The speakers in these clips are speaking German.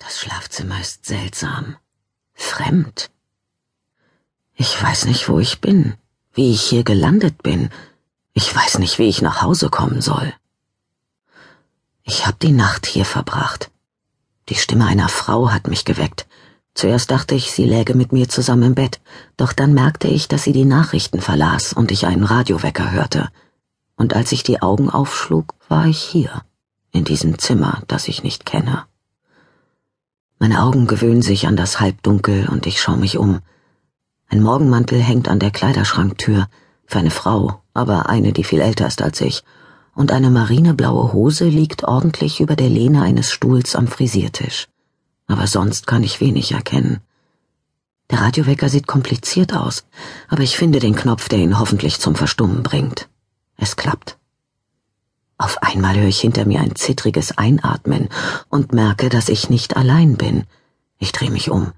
Das Schlafzimmer ist seltsam, fremd. Ich weiß nicht, wo ich bin, wie ich hier gelandet bin. Ich weiß nicht, wie ich nach Hause kommen soll. Ich hab die Nacht hier verbracht. Die Stimme einer Frau hat mich geweckt. Zuerst dachte ich, sie läge mit mir zusammen im Bett, doch dann merkte ich, dass sie die Nachrichten verlas und ich einen Radiowecker hörte. Und als ich die Augen aufschlug, war ich hier, in diesem Zimmer, das ich nicht kenne. Meine Augen gewöhnen sich an das Halbdunkel und ich schaue mich um. Ein Morgenmantel hängt an der Kleiderschranktür, für eine Frau, aber eine, die viel älter ist als ich, und eine marineblaue Hose liegt ordentlich über der Lehne eines Stuhls am Frisiertisch. Aber sonst kann ich wenig erkennen. Der Radiowecker sieht kompliziert aus, aber ich finde den Knopf, der ihn hoffentlich zum Verstummen bringt. Es klappt. Einmal höre ich hinter mir ein zittriges Einatmen und merke, dass ich nicht allein bin. Ich drehe mich um.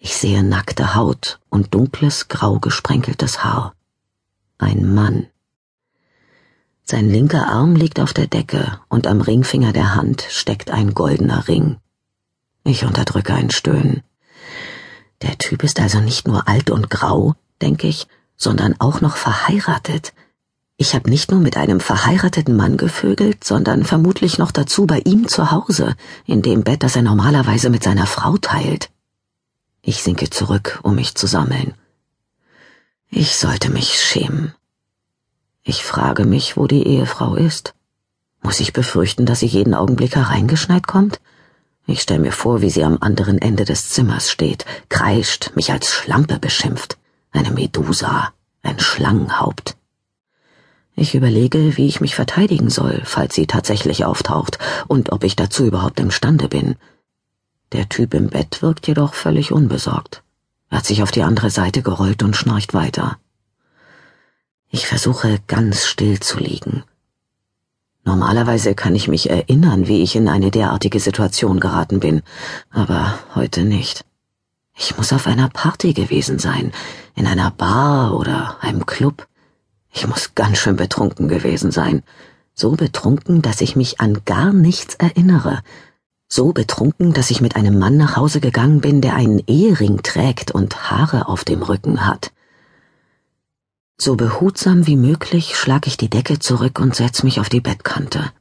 Ich sehe nackte Haut und dunkles, grau gesprenkeltes Haar. Ein Mann. Sein linker Arm liegt auf der Decke und am Ringfinger der Hand steckt ein goldener Ring. Ich unterdrücke ein Stöhnen. Der Typ ist also nicht nur alt und grau, denke ich, sondern auch noch verheiratet. Ich habe nicht nur mit einem verheirateten Mann gevögelt, sondern vermutlich noch dazu bei ihm zu Hause, in dem Bett, das er normalerweise mit seiner Frau teilt. Ich sinke zurück, um mich zu sammeln. Ich sollte mich schämen. Ich frage mich, wo die Ehefrau ist. Muss ich befürchten, dass sie jeden Augenblick hereingeschneit kommt? Ich stell mir vor, wie sie am anderen Ende des Zimmers steht, kreischt, mich als Schlampe beschimpft. Eine Medusa, ein Schlangenhaupt. Ich überlege, wie ich mich verteidigen soll, falls sie tatsächlich auftaucht, und ob ich dazu überhaupt imstande bin. Der Typ im Bett wirkt jedoch völlig unbesorgt. Er hat sich auf die andere Seite gerollt und schnarcht weiter. Ich versuche ganz still zu liegen. Normalerweise kann ich mich erinnern, wie ich in eine derartige Situation geraten bin, aber heute nicht. Ich muss auf einer Party gewesen sein, in einer Bar oder einem Club. Ich muss ganz schön betrunken gewesen sein. So betrunken, dass ich mich an gar nichts erinnere. So betrunken, dass ich mit einem Mann nach Hause gegangen bin, der einen Ehering trägt und Haare auf dem Rücken hat. So behutsam wie möglich schlag ich die Decke zurück und setz mich auf die Bettkante.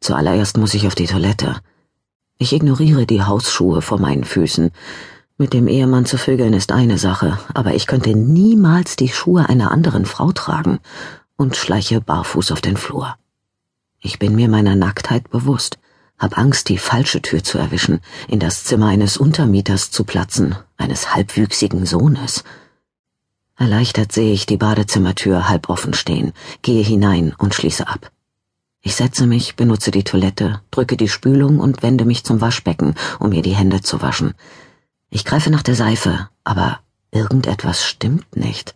Zuallererst muss ich auf die Toilette. Ich ignoriere die Hausschuhe vor meinen Füßen. Mit dem Ehemann zu vögeln ist eine Sache, aber ich könnte niemals die Schuhe einer anderen Frau tragen und schleiche barfuß auf den Flur. Ich bin mir meiner Nacktheit bewusst, hab Angst, die falsche Tür zu erwischen, in das Zimmer eines Untermieters zu platzen, eines halbwüchsigen Sohnes. Erleichtert sehe ich die Badezimmertür halb offen stehen, gehe hinein und schließe ab. Ich setze mich, benutze die Toilette, drücke die Spülung und wende mich zum Waschbecken, um mir die Hände zu waschen. Ich greife nach der Seife, aber irgendetwas stimmt nicht.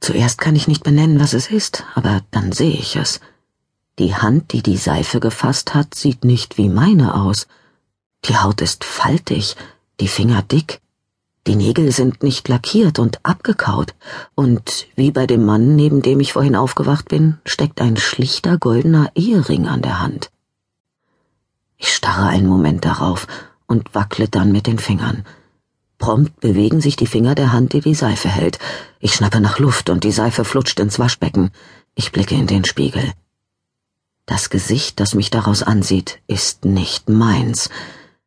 Zuerst kann ich nicht benennen, was es ist, aber dann sehe ich es. Die Hand, die die Seife gefasst hat, sieht nicht wie meine aus. Die Haut ist faltig, die Finger dick, die Nägel sind nicht lackiert und abgekaut, und wie bei dem Mann, neben dem ich vorhin aufgewacht bin, steckt ein schlichter goldener Ehering an der Hand. Ich starre einen Moment darauf und wackle dann mit den Fingern. Prompt bewegen sich die Finger der Hand, die die Seife hält. Ich schnappe nach Luft und die Seife flutscht ins Waschbecken. Ich blicke in den Spiegel. Das Gesicht, das mich daraus ansieht, ist nicht meins.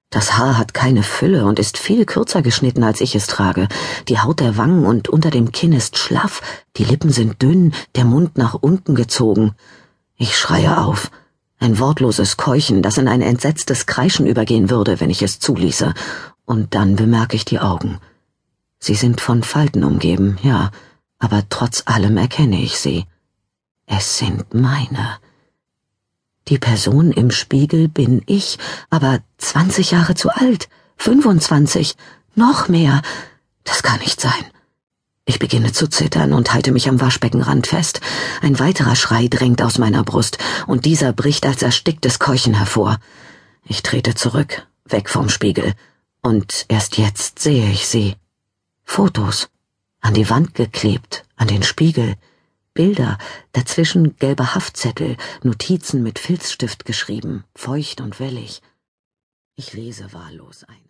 Das Haar hat keine Fülle und ist viel kürzer geschnitten, als ich es trage. Die Haut der Wangen und unter dem Kinn ist schlaff, die Lippen sind dünn, der Mund nach unten gezogen. Ich schreie auf. Ein wortloses Keuchen, das in ein entsetztes Kreischen übergehen würde, wenn ich es zuließe. Und dann bemerke ich die Augen. Sie sind von Falten umgeben, ja, aber trotz allem erkenne ich sie. Es sind meine. Die Person im Spiegel bin ich, aber zwanzig Jahre zu alt, fünfundzwanzig, noch mehr. Das kann nicht sein. Ich beginne zu zittern und halte mich am Waschbeckenrand fest. Ein weiterer Schrei drängt aus meiner Brust, und dieser bricht als ersticktes Keuchen hervor. Ich trete zurück, weg vom Spiegel, und erst jetzt sehe ich sie. Fotos. An die Wand geklebt, an den Spiegel. Bilder, dazwischen gelbe Haftzettel, Notizen mit Filzstift geschrieben, feucht und wellig. Ich lese wahllos ein.